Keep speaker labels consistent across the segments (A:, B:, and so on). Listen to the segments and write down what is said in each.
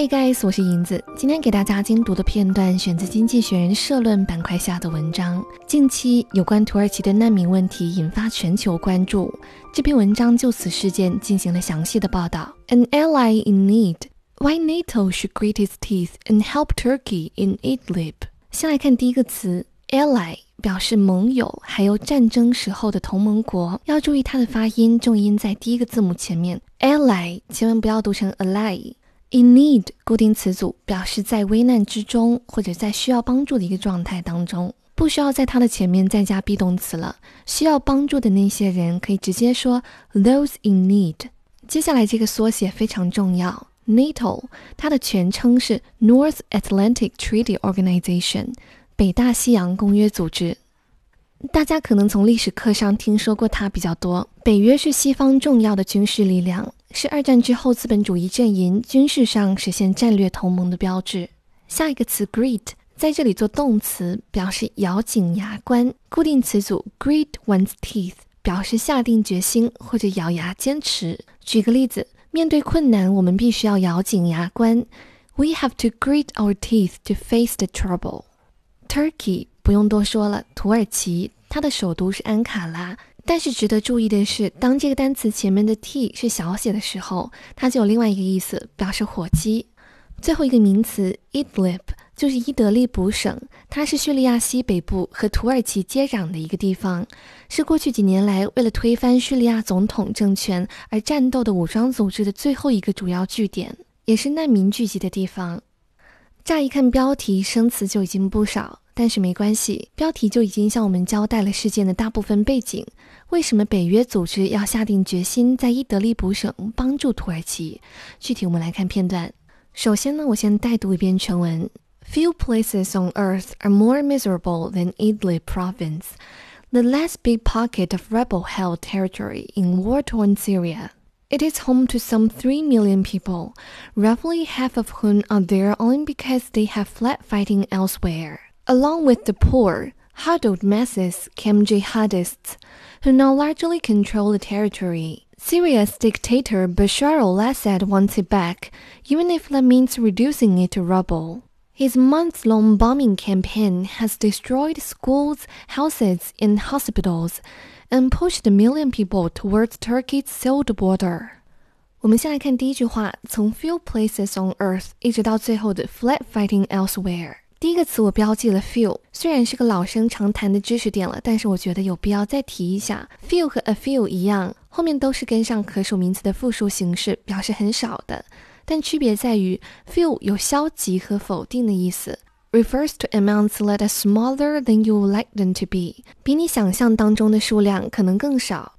A: Hey guys，我是银子。今天给大家精读的片段选自《经济学人》社论板块下的文章。近期有关土耳其的难民问题引发全球关注，这篇文章就此事件进行了详细的报道。An ally in need: Why NATO should grit its teeth and help Turkey in Idlib？先来看第一个词，ally，表示盟友，还有战争时候的同盟国。要注意它的发音，重音在第一个字母前面。ally 千万不要读成 ally。In need 固定词组表示在危难之中或者在需要帮助的一个状态当中，不需要在它的前面再加 be 动词了。需要帮助的那些人可以直接说 those in need。接下来这个缩写非常重要，NATO 它的全称是 North Atlantic Treaty Organization，北大西洋公约组织。大家可能从历史课上听说过它比较多。北约是西方重要的军事力量。是二战之后资本主义阵营军事上实现战略同盟的标志。下一个词 grit 在这里做动词，表示咬紧牙关。固定词组 grit one's teeth 表示下定决心或者咬牙坚持。举个例子，面对困难，我们必须要咬紧牙关。We have to grit our teeth to face the trouble. Turkey 不用多说了，土耳其，它的首都是安卡拉。但是值得注意的是，当这个单词前面的 t 是小写的时候，它就有另外一个意思，表示火鸡。最后一个名词 Idlib 就是伊德利卜省，它是叙利亚西北部和土耳其接壤的一个地方，是过去几年来为了推翻叙利亚总统政权而战斗的武装组织的最后一个主要据点，也是难民聚集的地方。乍一看标题，生词就已经不少。但是没关系，标题就已经向我们交代了事件的大部分背景。为什么北约组织要下定决心在伊德利卜省帮助土耳其？具体我们来看片段。首先呢，我先代读一遍全文：Few places on earth are more miserable than Idlib province, the last big pocket of rebel-held territory in war-torn Syria. It is home to some 3 million people, roughly half of whom are there only because they have fled fighting elsewhere. Along with the poor, huddled masses came jihadists, who now largely control the territory. Syria's dictator Bashar al-Assad wants it back, even if that means reducing it to rubble. His months-long bombing campaign has destroyed schools, houses, and hospitals, and pushed a million people towards Turkey's sealed border. 我们先来看第一句话，从 few places on earth 一直到最后的 flat fighting elsewhere。 第一个词我标记了 few，虽然是个老生常谈的知识点了，但是我觉得有必要再提一下。few 和 a few 一样，后面都是跟上可数名词的复数形式，表示很少的。但区别在于，few 有消极和否定的意思，refers to amounts that are smaller than you would like them to be，比你想象当中的数量可能更少。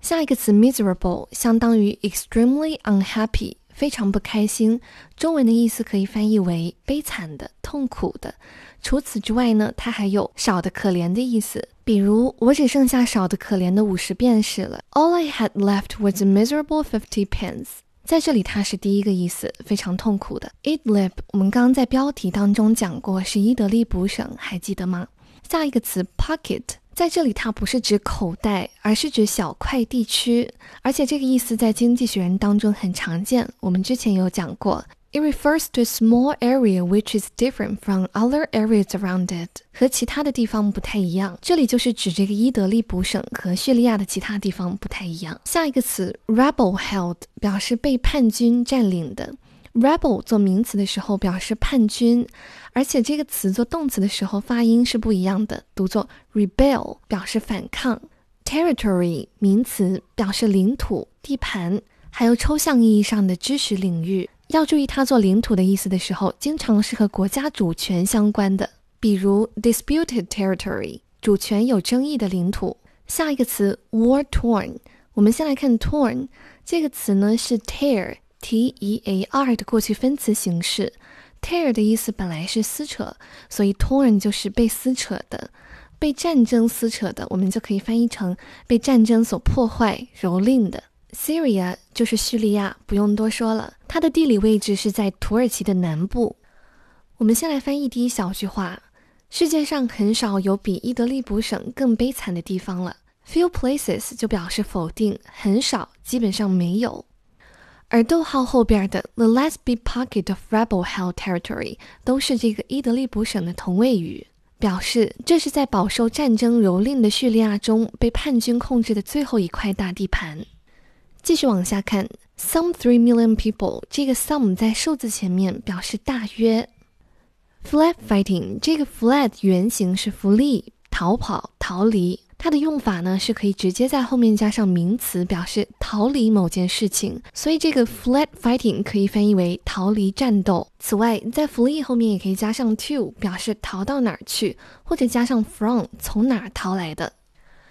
A: 下一个词 miserable 相当于 extremely unhappy。非常不开心，中文的意思可以翻译为悲惨的、痛苦的。除此之外呢，它还有少的可怜的意思。比如，我只剩下少的可怜的五十便士了。All I had left was a miserable fifty pence。在这里，它是第一个意思，非常痛苦的。Idlib，我们刚刚在标题当中讲过，是伊德利卜省，还记得吗？下一个词 pocket。在这里，它不是指口袋，而是指小块地区，而且这个意思在经济学人当中很常见。我们之前有讲过，it refers to a small area which is different from other areas around it，和其他的地方不太一样。这里就是指这个伊德利卜省和叙利亚的其他地方不太一样。下一个词 rebel held 表示被叛军占领的。Rebel 做名词的时候表示叛军，而且这个词做动词的时候发音是不一样的，读作 rebel 表示反抗。Territory 名词表示领土、地盘，还有抽象意义上的知识领域。要注意它做领土的意思的时候，经常是和国家主权相关的，比如 disputed territory 主权有争议的领土。下一个词 war torn，我们先来看 torn 这个词呢是 tear。t e a r 的过去分词形式，tear 的意思本来是撕扯，所以 torn 就是被撕扯的，被战争撕扯的，我们就可以翻译成被战争所破坏、蹂躏的。Syria 就是叙利亚，不用多说了，它的地理位置是在土耳其的南部。我们先来翻译第一小句话：世界上很少有比伊德利卜省更悲惨的地方了。Few places 就表示否定，很少，基本上没有。而逗号后边的 the last big pocket of rebel-held territory 都是这个伊德利卜省的同位语，表示这是在饱受战争蹂躏的叙利亚中被叛军控制的最后一块大地盘。继续往下看，some three million people，这个 some 在数字前面表示大约。flat fighting，这个 flat 原型是 flee，逃跑、逃离。它的用法呢，是可以直接在后面加上名词，表示逃离某件事情。所以这个 flat fighting 可以翻译为逃离战斗。此外，在 flee 后面也可以加上 to，表示逃到哪儿去，或者加上 from，从哪儿逃来的。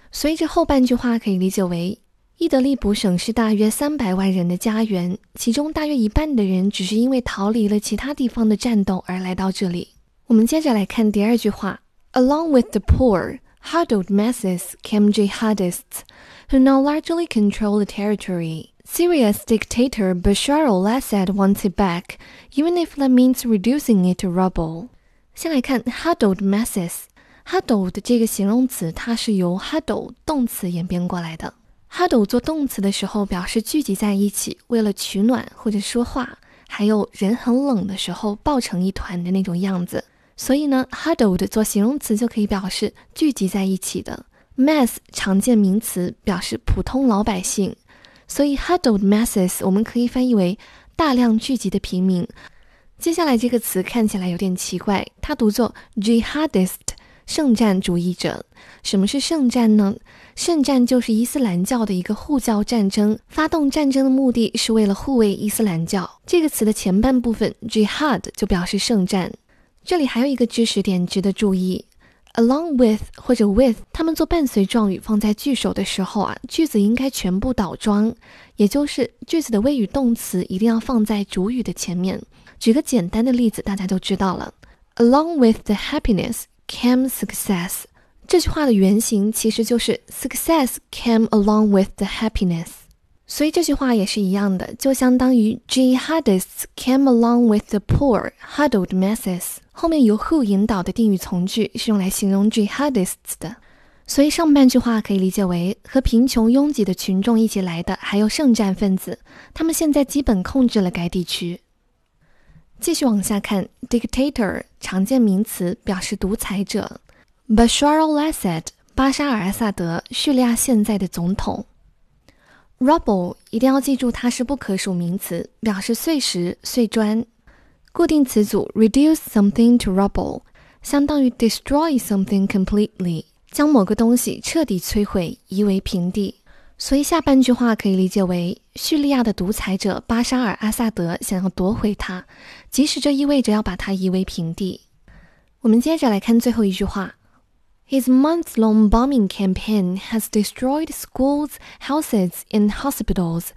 A: 所以这后半句话可以理解为，伊德利卜省是大约三百万人的家园，其中大约一半的人只是因为逃离了其他地方的战斗而来到这里。我们接着来看第二句话，along with the poor。huddled masses came jihadists, who now largely control the territory. Syria's dictator Bashar al-Assad wants it back, even if that means reducing it to rubble. 先来看 huddled masses。huddled 这个形容词，它是由 huddle 动词演变过来的。huddle 做动词的时候，表示聚集在一起，为了取暖或者说话，还有人很冷的时候抱成一团的那种样子。 所以呢，huddled 做形容词就可以表示聚集在一起的。mass 常见名词表示普通老百姓，所以 huddled masses 我们可以翻译为大量聚集的平民。接下来这个词看起来有点奇怪，它读作 jihadist，圣战主义者。什么是圣战呢？圣战就是伊斯兰教的一个护教战争，发动战争的目的是为了护卫伊斯兰教。这个词的前半部分 jihad 就表示圣战。这里还有一个知识点值得注意，along with 或者 with，它们做伴随状语放在句首的时候啊，句子应该全部倒装，也就是句子的谓语动词一定要放在主语的前面。举个简单的例子，大家都知道了，along with the happiness came success。这句话的原型其实就是 success came along with the happiness。所以这句话也是一样的，就相当于 jihadists came along with the poor huddled masses。后面由 who 引导的定语从句是用来形容 jihadists 的。所以上半句话可以理解为和贫穷拥挤的群众一起来的还有圣战分子，他们现在基本控制了该地区。继续往下看，dictator 常见名词表示独裁者，Bashar al-Assad 巴沙尔·阿萨德，叙利亚现在的总统。Rubble 一定要记住，它是不可数名词，表示碎石、碎砖。固定词组 reduce something to rubble 相当于 destroy something completely，将某个东西彻底摧毁，夷为平地。所以下半句话可以理解为叙利亚的独裁者巴沙尔·阿萨德想要夺回它，即使这意味着要把它夷为平地。我们接着来看最后一句话。His months long bombing campaign has destroyed schools, houses, and hospitals,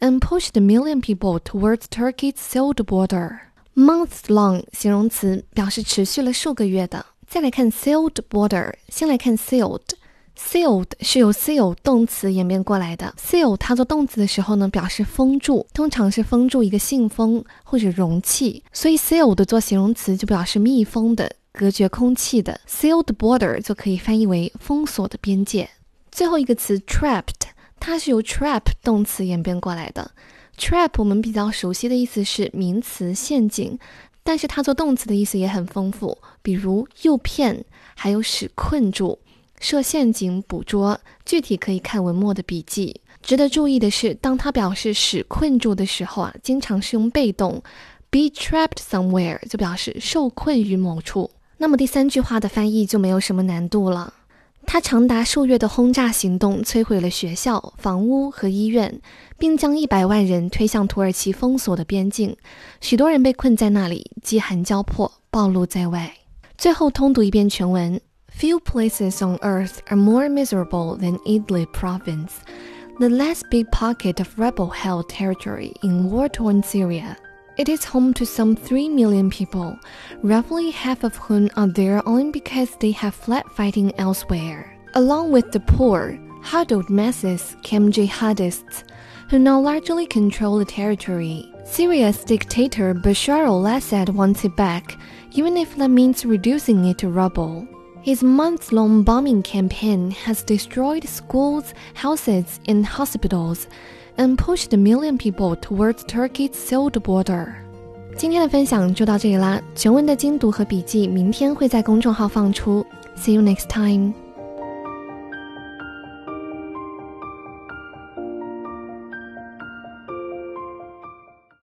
A: and pushed a million people towards Turkey's sealed border. Months long 形容词表示持续了数个月的。再来看 sealed border，先来看 sealed。sealed 是由 seal 动词演变过来的。seal 它做动词的时候呢，表示封住，通常是封住一个信封或者容器，所以 sealed 做形容词就表示密封的。 隔绝空气的 sealed border 就可以翻译为封锁的边界。最后一个词 trapped，它是由 trap 动词演变过来的。trap 我们比较熟悉的意思是名词陷阱，但是它做动词的意思也很丰富，比如诱骗，还有使困住、设陷阱、捕捉。具体可以看文末的笔记。值得注意的是，当它表示使困住的时候啊，经常是用被动，be trapped somewhere 就表示受困于某处。那么第三句话的翻译就没有什么难度了。它长达数月的轰炸行动摧毁了学校、房屋和医院，并将一百万人推向土耳其封锁的边境，许多人被困在那里，饥寒交迫，暴露在外。最后通读一遍全文：Few places on earth are more miserable than Idlib province, the last big pocket of rebel-held territory in war-torn Syria. It is home to some 3 million people, roughly half of whom are there only because they have fled fighting elsewhere. Along with the poor, huddled masses came jihadists, who now largely control the territory. Syria's dictator Bashar al-Assad wants it back, even if that means reducing it to rubble. His months-long bombing campaign has destroyed schools, houses, and hospitals, and pushed a million people towards Turkey's sealed border. 今天的分享就到这里啦，全文的精读和笔记明天会在公众号放出。See you next time.